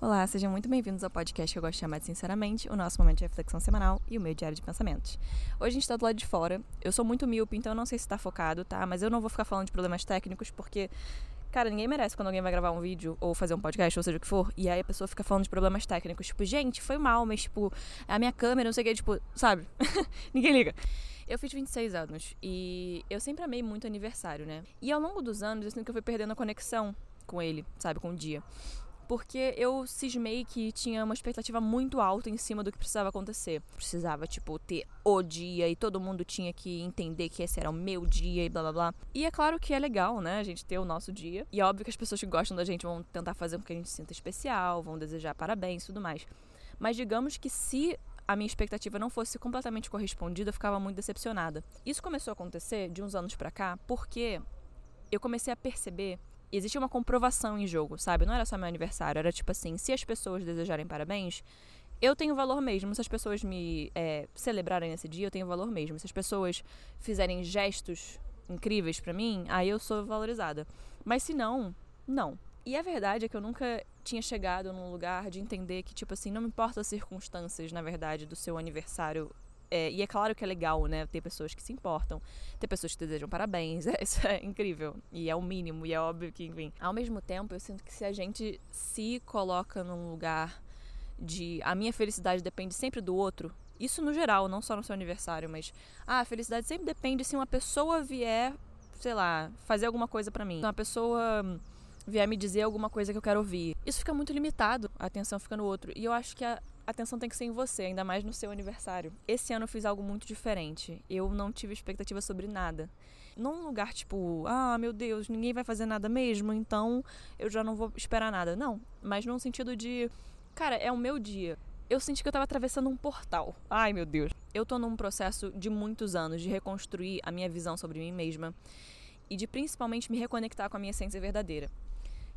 Olá, sejam muito bem-vindos ao podcast que eu gosto de chamar de Sinceramente, o nosso momento de reflexão semanal e o meu diário de pensamentos. Hoje a gente tá do lado de fora. Eu sou muito míope, então eu não sei se tá focado, tá? Mas eu não vou ficar falando de problemas técnicos porque, cara, ninguém merece quando alguém vai gravar um vídeo ou fazer um podcast, ou seja o que for, e aí a pessoa fica falando de problemas técnicos. Tipo, gente, foi mal, mas, tipo, a minha câmera, não sei o que, tipo, sabe? ninguém liga. Eu fiz 26 anos e eu sempre amei muito aniversário, né? E ao longo dos anos eu sinto que eu fui perdendo a conexão com ele, sabe, com o dia porque eu cismei que tinha uma expectativa muito alta em cima do que precisava acontecer. Precisava, tipo, ter o dia e todo mundo tinha que entender que esse era o meu dia e blá blá blá. E é claro que é legal, né, a gente ter o nosso dia. E é óbvio que as pessoas que gostam da gente vão tentar fazer com que a gente se sinta especial, vão desejar parabéns e tudo mais. Mas digamos que se a minha expectativa não fosse completamente correspondida, eu ficava muito decepcionada. Isso começou a acontecer de uns anos para cá porque eu comecei a perceber existia uma comprovação em jogo, sabe? Não era só meu aniversário, era tipo assim, se as pessoas desejarem parabéns, eu tenho valor mesmo. Se as pessoas me é, celebrarem nesse dia, eu tenho valor mesmo. Se as pessoas fizerem gestos incríveis para mim, aí eu sou valorizada. Mas se não, não. E a verdade é que eu nunca tinha chegado num lugar de entender que, tipo assim, não me importa as circunstâncias, na verdade, do seu aniversário é, e é claro que é legal, né? Ter pessoas que se importam, ter pessoas que desejam parabéns. É, isso é incrível. E é o mínimo, e é óbvio que, enfim. Ao mesmo tempo, eu sinto que se a gente se coloca num lugar de a minha felicidade depende sempre do outro, isso no geral, não só no seu aniversário, mas ah, a felicidade sempre depende se uma pessoa vier, sei lá, fazer alguma coisa para mim. Se uma pessoa vier me dizer alguma coisa que eu quero ouvir. Isso fica muito limitado, a atenção fica no outro. E eu acho que a atenção tem que ser em você, ainda mais no seu aniversário. Esse ano eu fiz algo muito diferente. Eu não tive expectativa sobre nada. Num lugar tipo, ah, meu Deus, ninguém vai fazer nada mesmo, então eu já não vou esperar nada. Não, mas num sentido de, cara, é o meu dia. Eu senti que eu tava atravessando um portal. Ai, meu Deus. Eu tô num processo de muitos anos de reconstruir a minha visão sobre mim mesma e de principalmente me reconectar com a minha essência verdadeira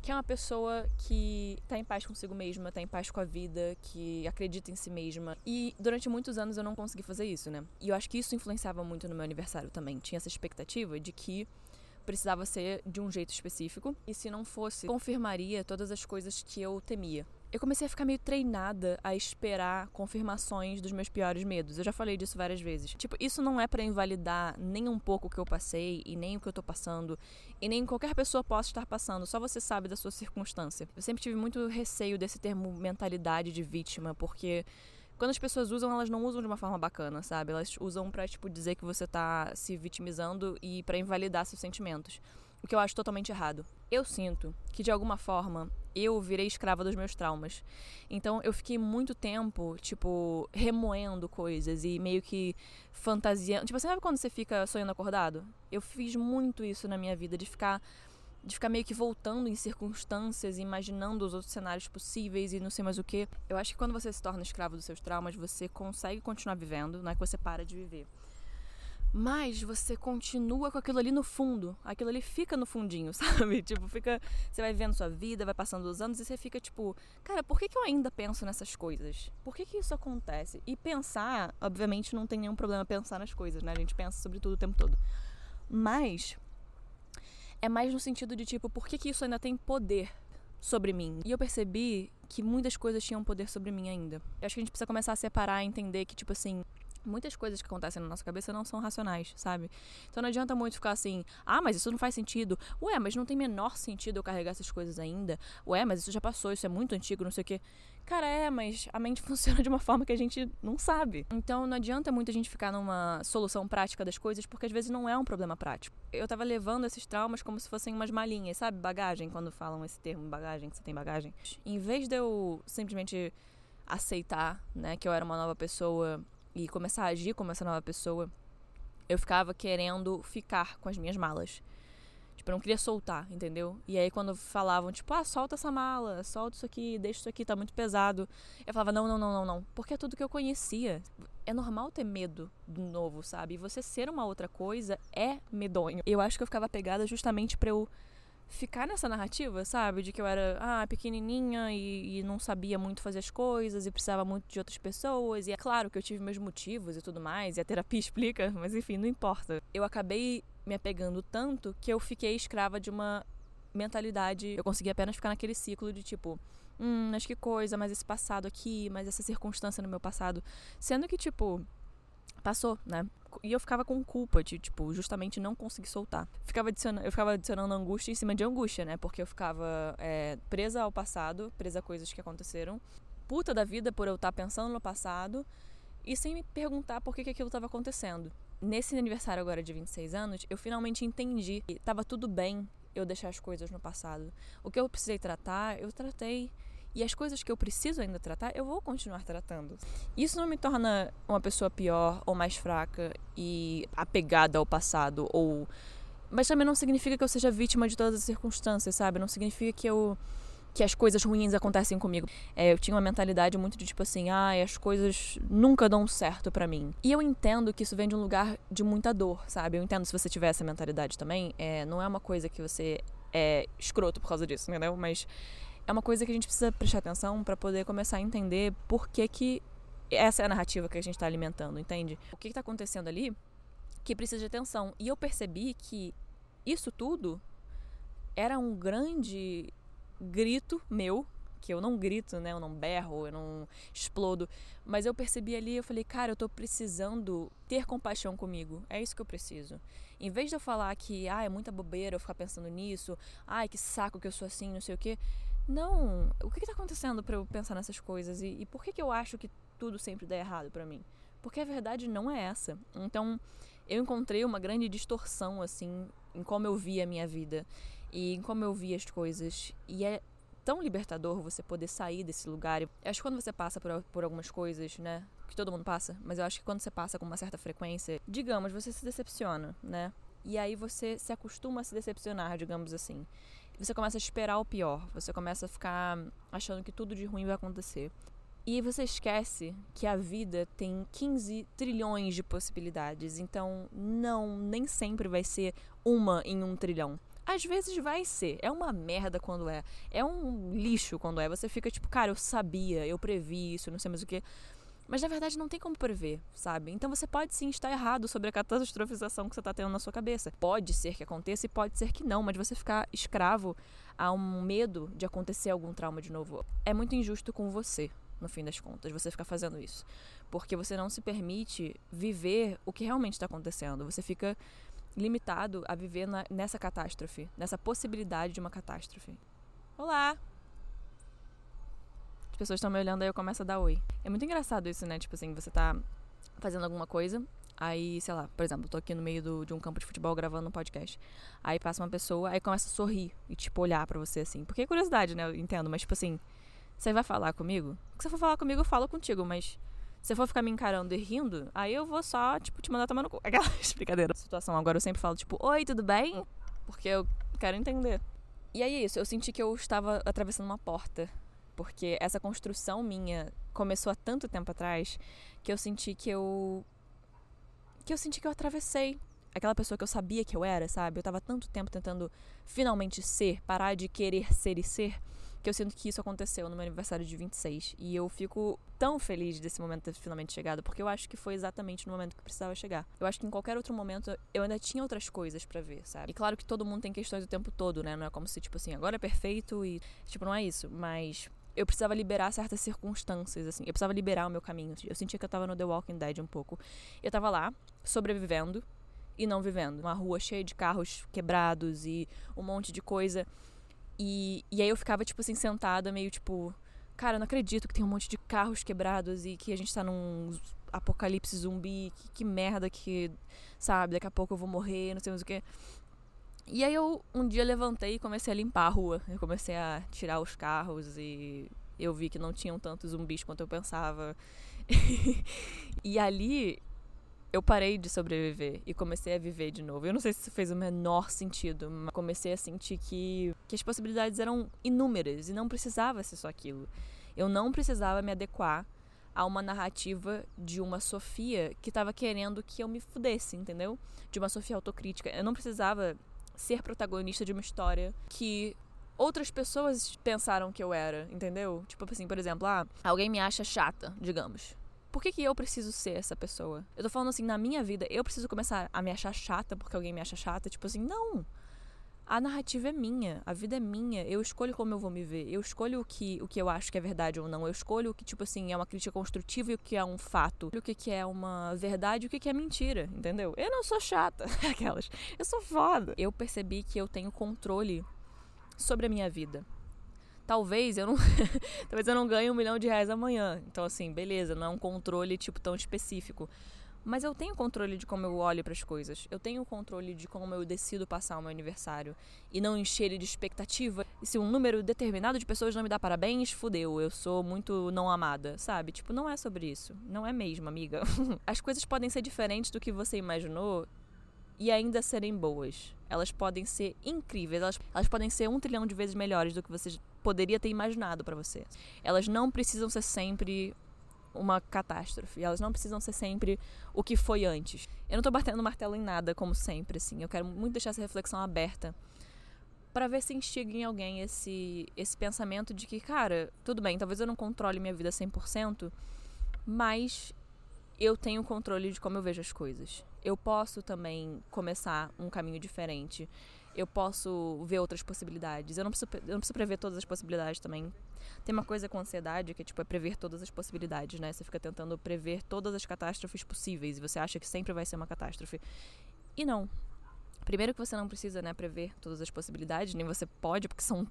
que é uma pessoa que está em paz consigo mesma, está em paz com a vida, que acredita em si mesma. E durante muitos anos eu não consegui fazer isso, né? E eu acho que isso influenciava muito no meu aniversário também. Tinha essa expectativa de que precisava ser de um jeito específico e se não fosse, confirmaria todas as coisas que eu temia eu comecei a ficar meio treinada a esperar confirmações dos meus piores medos. Eu já falei disso várias vezes. Tipo, isso não é para invalidar nem um pouco o que eu passei e nem o que eu tô passando e nem qualquer pessoa possa estar passando, só você sabe da sua circunstância. Eu sempre tive muito receio desse termo mentalidade de vítima, porque quando as pessoas usam, elas não usam de uma forma bacana, sabe? Elas usam para tipo dizer que você tá se vitimizando e para invalidar seus sentimentos o que eu acho totalmente errado. Eu sinto que de alguma forma eu virei escrava dos meus traumas. Então eu fiquei muito tempo, tipo, remoendo coisas e meio que fantasiando. Tipo, você sabe quando você fica sonhando acordado? Eu fiz muito isso na minha vida, de ficar de ficar meio que voltando em circunstâncias, imaginando os outros cenários possíveis e não sei mais o que. Eu acho que quando você se torna escravo dos seus traumas, você consegue continuar vivendo, não é que você para de viver mas você continua com aquilo ali no fundo. Aquilo ali fica no fundinho, sabe? Tipo, fica. Você vai vendo sua vida, vai passando os anos e você fica tipo, cara, por que, que eu ainda penso nessas coisas? Por que, que isso acontece? E pensar, obviamente, não tem nenhum problema pensar nas coisas, né? A gente pensa sobre tudo o tempo todo. Mas. É mais no sentido de tipo, por que, que isso ainda tem poder sobre mim? E eu percebi que muitas coisas tinham poder sobre mim ainda. Eu acho que a gente precisa começar a separar entender que, tipo assim, muitas coisas que acontecem na nossa cabeça não são racionais, sabe? Então não adianta muito ficar assim, ah, mas isso não faz sentido. Ué, mas não tem menor sentido eu carregar essas coisas ainda. Ué, mas isso já passou, isso é muito antigo, não sei o quê. Cara, é, mas a mente funciona de uma forma que a gente não sabe. Então não adianta muito a gente ficar numa solução prática das coisas, porque às vezes não é um problema prático. Eu tava levando esses traumas como se fossem umas malinhas, sabe? Bagagem, quando falam esse termo, bagagem, que você tem bagagem. Em vez de eu simplesmente aceitar, né, que eu era uma nova pessoa e começar a agir como essa nova pessoa, eu ficava querendo ficar com as minhas malas. Tipo, eu não queria soltar, entendeu? E aí quando falavam, tipo, ah, solta essa mala, solta isso aqui, deixa isso aqui, tá muito pesado. Eu falava, não, não, não, não, não. Porque é tudo que eu conhecia. É normal ter medo do novo, sabe? E você ser uma outra coisa é medonho. Eu acho que eu ficava pegada justamente pra eu ficar nessa narrativa, sabe? De que eu era ah, pequenininha e, e, não sabia muito fazer as coisas e precisava muito de outras pessoas. E é claro que eu tive meus motivos e tudo mais, e a terapia explica, mas enfim, não importa. Eu acabei me apegando tanto que eu fiquei escrava de uma mentalidade. Eu consegui apenas ficar naquele ciclo de tipo, hum, mas que coisa, mas esse passado aqui, mas essa circunstância no meu passado. Sendo que, tipo, passou, né? E eu ficava com culpa de, tipo, justamente não conseguir soltar. Ficava adicionando, eu ficava adicionando angústia em cima de angústia, né? Porque eu ficava é, presa ao passado, presa a coisas que aconteceram. Puta da vida por eu estar pensando no passado e sem me perguntar por que, que aquilo estava acontecendo. Nesse aniversário agora de 26 anos, eu finalmente entendi que estava tudo bem eu deixar as coisas no passado. O que eu precisei tratar, eu tratei. E as coisas que eu preciso ainda tratar, eu vou continuar tratando. Isso não me torna uma pessoa pior ou mais fraca e apegada ao passado ou mas também não significa que eu seja vítima de todas as circunstâncias, sabe? Não significa que eu que as coisas ruins acontecem comigo. É, eu tinha uma mentalidade muito de tipo assim, ah, as coisas nunca dão certo para mim. E eu entendo que isso vem de um lugar de muita dor, sabe? Eu entendo se você tiver essa mentalidade também, é, não é uma coisa que você é escroto por causa disso, entendeu? Mas é uma coisa que a gente precisa prestar atenção para poder começar a entender por que que essa é a narrativa que a gente está alimentando, entende? O que está acontecendo ali que precisa de atenção. E eu percebi que isso tudo era um grande grito meu, que eu não grito, né? Eu não berro, eu não explodo. Mas eu percebi ali, eu falei, cara, eu tô precisando ter compaixão comigo. É isso que eu preciso. Em vez de eu falar que, ah, é muita bobeira eu ficar pensando nisso, ai, que saco que eu sou assim, não sei o quê. Não, o que, que tá acontecendo para eu pensar nessas coisas? E, e por que, que eu acho que tudo sempre dá errado para mim? Porque a verdade não é essa. Então, eu encontrei uma grande distorção, assim, em como eu via a minha vida e em como eu via as coisas. E é tão libertador você poder sair desse lugar. Eu acho que quando você passa por, por algumas coisas, né? Que todo mundo passa, mas eu acho que quando você passa com uma certa frequência, digamos, você se decepciona, né? E aí você se acostuma a se decepcionar, digamos assim. Você começa a esperar o pior, você começa a ficar achando que tudo de ruim vai acontecer. E você esquece que a vida tem 15 trilhões de possibilidades. Então, não, nem sempre vai ser uma em um trilhão. Às vezes vai ser. É uma merda quando é. É um lixo quando é. Você fica tipo, cara, eu sabia, eu previ isso, não sei mais o que. Mas na verdade não tem como prever, sabe? Então você pode sim estar errado sobre a catastrofização que você está tendo na sua cabeça. Pode ser que aconteça e pode ser que não, mas você ficar escravo a um medo de acontecer algum trauma de novo é muito injusto com você, no fim das contas, você ficar fazendo isso. Porque você não se permite viver o que realmente está acontecendo. Você fica limitado a viver na, nessa catástrofe, nessa possibilidade de uma catástrofe. Olá! As pessoas estão me olhando aí eu começo a dar oi. É muito engraçado isso, né? Tipo assim, você tá fazendo alguma coisa, aí, sei lá, por exemplo, eu tô aqui no meio do, de um campo de futebol gravando um podcast. Aí passa uma pessoa, aí começa a sorrir e, tipo, olhar para você assim. Porque é curiosidade, né? Eu entendo, mas, tipo assim, você vai falar comigo? Se você for falar comigo, eu falo contigo, mas se for ficar me encarando e rindo, aí eu vou só, tipo, te mandar tomar no cu. Aquela brincadeira. Situação. Agora eu sempre falo, tipo, oi, tudo bem? Porque eu quero entender. E aí é isso, eu senti que eu estava atravessando uma porta. Porque essa construção minha começou há tanto tempo atrás que eu senti que eu. que eu senti que eu atravessei aquela pessoa que eu sabia que eu era, sabe? Eu tava tanto tempo tentando finalmente ser, parar de querer ser e ser que eu sinto que isso aconteceu no meu aniversário de 26. E eu fico tão feliz desse momento ter finalmente chegado, porque eu acho que foi exatamente no momento que precisava chegar. Eu acho que em qualquer outro momento eu ainda tinha outras coisas para ver, sabe? E claro que todo mundo tem questões o tempo todo, né? Não é como se, tipo assim, agora é perfeito e. Tipo, não é isso. Mas eu precisava liberar certas circunstâncias, assim. Eu precisava liberar o meu caminho. Eu sentia que eu tava no The Walking Dead um pouco. Eu tava lá, sobrevivendo e não vivendo. Uma rua cheia de carros quebrados e um monte de coisa. E, e aí eu ficava, tipo assim, sentada, meio tipo, cara, eu não acredito que tem um monte de carros quebrados e que a gente tá num apocalipse zumbi, que, que merda que, sabe, daqui a pouco eu vou morrer, não sei mais o que. E aí eu um dia levantei e comecei a limpar a rua. Eu comecei a tirar os carros e eu vi que não tinham tantos zumbis quanto eu pensava. e ali eu parei de sobreviver e comecei a viver de novo. Eu não sei se isso fez o menor sentido, mas comecei a sentir que, que as possibilidades eram inúmeras e não precisava ser só aquilo. Eu não precisava me adequar a uma narrativa de uma Sofia que estava querendo que eu me fudesse, entendeu? De uma Sofia autocrítica. Eu não precisava ser protagonista de uma história que outras pessoas pensaram que eu era, entendeu? Tipo assim, por exemplo, ah, alguém me acha chata, digamos. Por que, que eu preciso ser essa pessoa? Eu tô falando assim, na minha vida, eu preciso começar a me achar chata porque alguém me acha chata? Tipo assim, não. A narrativa é minha, a vida é minha, eu escolho como eu vou me ver, eu escolho o que, o que eu acho que é verdade ou não, eu escolho o que, tipo assim, é uma crítica construtiva e o que é um fato, o que, que é uma verdade e o que, que é mentira, entendeu? Eu não sou chata, aquelas, eu sou foda. Eu percebi que eu tenho controle sobre a minha vida. Talvez eu não, talvez eu não ganhe um milhão de reais amanhã, então assim, beleza, não é um controle tipo tão específico. Mas eu tenho controle de como eu olho para as coisas. Eu tenho controle de como eu decido passar o meu aniversário. E não encher ele de expectativa. E se um número determinado de pessoas não me dá parabéns, fudeu. Eu sou muito não amada, sabe? Tipo, não é sobre isso. Não é mesmo, amiga. as coisas podem ser diferentes do que você imaginou e ainda serem boas. Elas podem ser incríveis. Elas, elas podem ser um trilhão de vezes melhores do que você poderia ter imaginado para você. Elas não precisam ser sempre uma catástrofe. Elas não precisam ser sempre o que foi antes. Eu não tô batendo martelo em nada, como sempre, assim. Eu quero muito deixar essa reflexão aberta para ver se instiga em alguém esse, esse pensamento de que, cara, tudo bem, talvez eu não controle minha vida 100%, mas eu tenho controle de como eu vejo as coisas. Eu posso também começar um caminho diferente. Eu posso ver outras possibilidades. Eu não preciso, eu não preciso prever todas as possibilidades também. Tem uma coisa com ansiedade que tipo, é prever todas as possibilidades, né? Você fica tentando prever todas as catástrofes possíveis e você acha que sempre vai ser uma catástrofe. E não. Primeiro que você não precisa, né, prever todas as possibilidades, nem você pode, porque são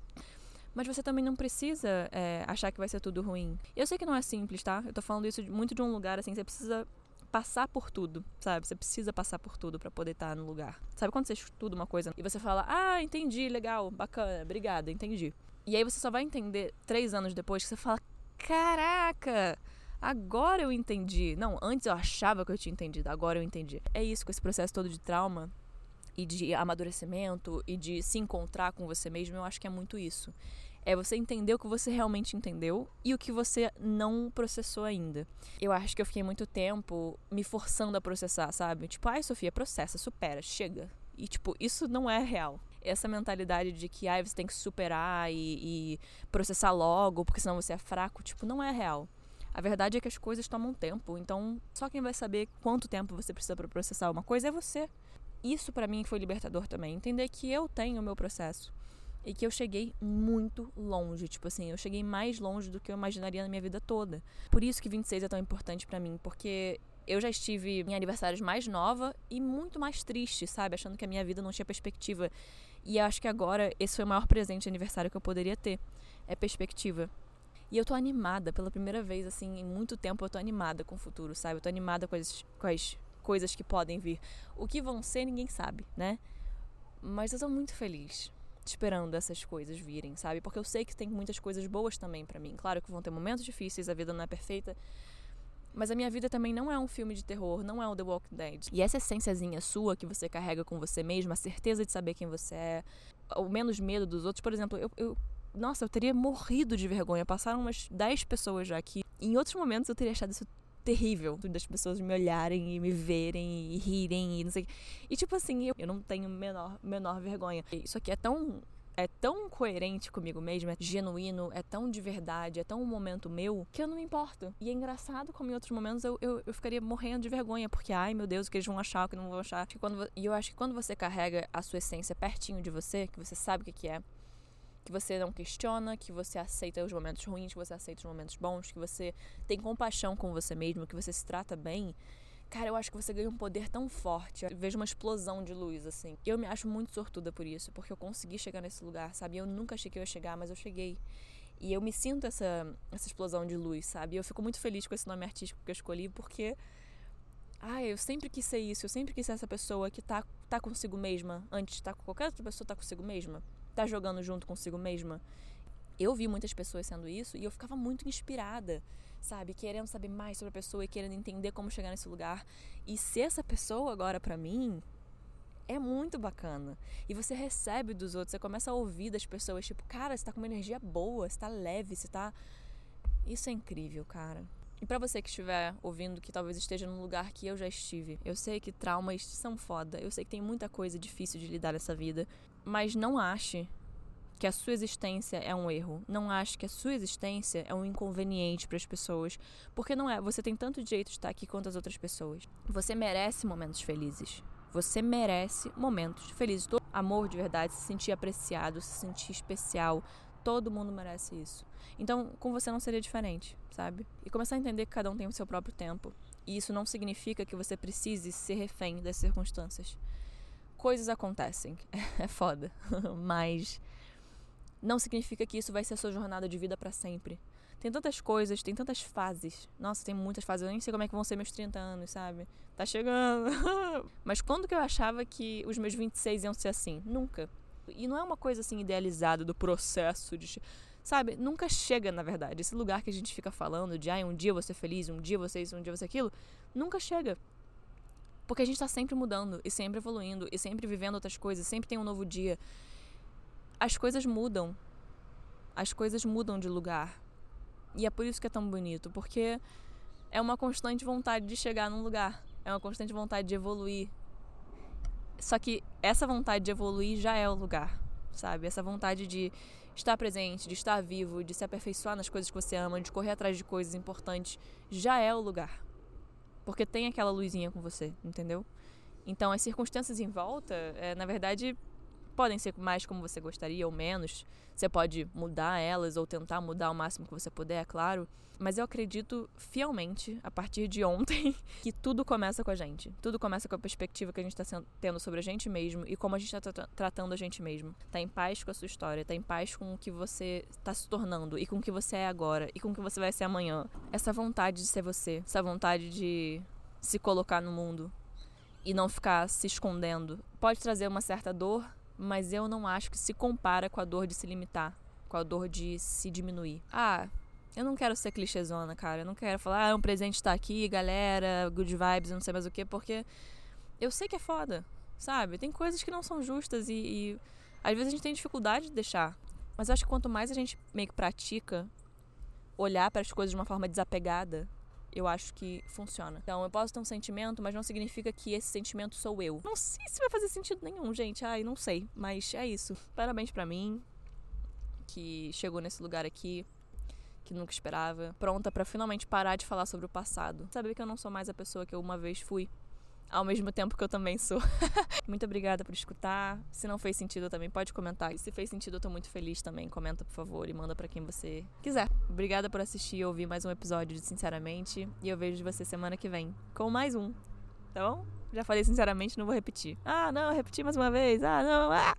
mas você também não precisa é, achar que vai ser tudo ruim. Eu sei que não é simples, tá? Eu tô falando isso muito de um lugar assim, você precisa passar por tudo, sabe? Você precisa passar por tudo para poder estar tá no lugar. Sabe quando você estuda uma coisa e você fala, ah, entendi, legal, bacana, obrigada, entendi. E aí você só vai entender três anos depois que você fala: caraca, agora eu entendi. Não, antes eu achava que eu tinha entendido, agora eu entendi. É isso, com esse processo todo de trauma e de amadurecimento e de se encontrar com você mesmo, eu acho que é muito isso. É você entender o que você realmente entendeu e o que você não processou ainda. Eu acho que eu fiquei muito tempo me forçando a processar, sabe? Tipo, ai, Sofia, processa, supera, chega. E, tipo, isso não é real essa mentalidade de que ah, você tem que superar e, e processar logo, porque senão você é fraco, tipo, não é real. A verdade é que as coisas tomam tempo, então só quem vai saber quanto tempo você precisa para processar uma coisa é você. Isso para mim foi libertador também, entender que eu tenho o meu processo e que eu cheguei muito longe, tipo assim, eu cheguei mais longe do que eu imaginaria na minha vida toda. Por isso que 26 é tão importante para mim, porque eu já estive em aniversários mais nova e muito mais triste, sabe? Achando que a minha vida não tinha perspectiva. E acho que agora esse foi o maior presente de aniversário que eu poderia ter. É perspectiva. E eu tô animada pela primeira vez, assim, em muito tempo eu tô animada com o futuro, sabe? Eu tô animada com as, com as coisas que podem vir. O que vão ser, ninguém sabe, né? Mas eu tô muito feliz esperando essas coisas virem, sabe? Porque eu sei que tem muitas coisas boas também para mim. Claro que vão ter momentos difíceis, a vida não é perfeita, mas a minha vida também não é um filme de terror, não é um The Walking Dead. E essa essênciazinha sua que você carrega com você mesmo, a certeza de saber quem você é, o menos medo dos outros. Por exemplo, eu, eu nossa, eu teria morrido de vergonha. Passaram umas 10 pessoas já aqui. Em outros momentos eu teria achado isso terrível das pessoas me olharem e me verem e rirem e não sei. E tipo assim, eu, eu não tenho menor menor vergonha. Isso aqui é tão é tão coerente comigo mesmo, é genuíno, é tão de verdade, é tão um momento meu, que eu não me importo. E é engraçado como em outros momentos eu, eu, eu ficaria morrendo de vergonha, porque, ai meu Deus, o que eles vão achar, o que não vão achar. E, eu acho que quando você carrega a sua essência pertinho de você, que você sabe o que, que é, que você não questiona, que você aceita os momentos ruins, que você aceita os momentos bons, que você tem compaixão com você mesmo, que você se trata bem, Cara, eu acho que você ganha um poder tão forte. Eu vejo uma explosão de luz, assim. Eu me acho muito sortuda por isso, porque eu consegui chegar nesse lugar, sabe? Eu nunca achei que eu ia chegar, mas eu cheguei. E eu me sinto essa, essa explosão de luz, sabe? Eu fico muito feliz com esse nome artístico que eu escolhi, porque. Ai, eu sempre quis ser isso, eu sempre quis ser essa pessoa que tá, tá consigo mesma, antes de tá com qualquer outra pessoa, tá consigo mesma, tá jogando junto consigo mesma. Eu vi muitas pessoas sendo isso e eu ficava muito inspirada sabe? Querendo saber mais sobre a pessoa e querendo entender como chegar nesse lugar. E ser essa pessoa agora para mim é muito bacana. E você recebe dos outros, você começa a ouvir das pessoas, tipo, cara, você tá com uma energia boa, você tá leve, você tá. Isso é incrível, cara. E para você que estiver ouvindo, que talvez esteja num lugar que eu já estive, eu sei que traumas são foda, eu sei que tem muita coisa difícil de lidar nessa vida, mas não ache que a sua existência é um erro. Não ache que a sua existência é um inconveniente para as pessoas, porque não é. Você tem tanto direito de estar aqui quanto as outras pessoas. Você merece momentos felizes. Você merece momentos felizes, amor de verdade, se sentir apreciado, se sentir especial. Todo mundo merece isso. Então, com você não seria diferente, sabe? E começar a entender que cada um tem o seu próprio tempo. E isso não significa que você precise ser refém das circunstâncias. Coisas acontecem, é foda, mas não significa que isso vai ser a sua jornada de vida para sempre. Tem tantas coisas, tem tantas fases. Nossa, tem muitas fases. Eu nem sei como é que vão ser meus 30 anos, sabe? Tá chegando. Mas quando que eu achava que os meus 26 iam ser assim? Nunca. E não é uma coisa assim idealizada do processo de. Sabe? Nunca chega, na verdade. Esse lugar que a gente fica falando de, ai, um dia você feliz, um dia você isso, um dia você aquilo, nunca chega. Porque a gente tá sempre mudando e sempre evoluindo e sempre vivendo outras coisas, sempre tem um novo dia. As coisas mudam. As coisas mudam de lugar. E é por isso que é tão bonito, porque é uma constante vontade de chegar num lugar, é uma constante vontade de evoluir. Só que essa vontade de evoluir já é o lugar, sabe? Essa vontade de estar presente, de estar vivo, de se aperfeiçoar nas coisas que você ama, de correr atrás de coisas importantes, já é o lugar. Porque tem aquela luzinha com você, entendeu? Então as circunstâncias em volta, é, na verdade, podem ser mais como você gostaria ou menos. Você pode mudar elas ou tentar mudar o máximo que você puder, é claro. Mas eu acredito fielmente, a partir de ontem, que tudo começa com a gente. Tudo começa com a perspectiva que a gente está tendo sobre a gente mesmo e como a gente está tratando a gente mesmo. Tá em paz com a sua história, tá em paz com o que você está se tornando e com o que você é agora e com o que você vai ser amanhã. Essa vontade de ser você, essa vontade de se colocar no mundo e não ficar se escondendo, pode trazer uma certa dor, mas eu não acho que se compara com a dor de se limitar, com a dor de se diminuir. Ah, eu não quero ser clichêzona, cara. Eu não quero falar, ah, um presente está aqui, galera, good vibes, não sei mais o que, porque eu sei que é foda, sabe? Tem coisas que não são justas e, e às vezes a gente tem dificuldade de deixar. Mas eu acho que quanto mais a gente meio que pratica olhar para as coisas de uma forma desapegada, eu acho que funciona. Então, eu posso ter um sentimento, mas não significa que esse sentimento sou eu. Não sei se vai fazer sentido nenhum, gente. Ai, não sei. Mas é isso. Parabéns para mim, que chegou nesse lugar aqui, que nunca esperava. Pronta para finalmente parar de falar sobre o passado. Saber que eu não sou mais a pessoa que eu uma vez fui ao mesmo tempo que eu também sou. muito obrigada por escutar. Se não fez sentido também, pode comentar. E se fez sentido, eu tô muito feliz também. Comenta, por favor, e manda para quem você quiser. Obrigada por assistir e ouvir mais um episódio de Sinceramente. E eu vejo você semana que vem com mais um. Tá bom? Já falei sinceramente, não vou repetir. Ah, não, repeti mais uma vez. Ah, não. Ah!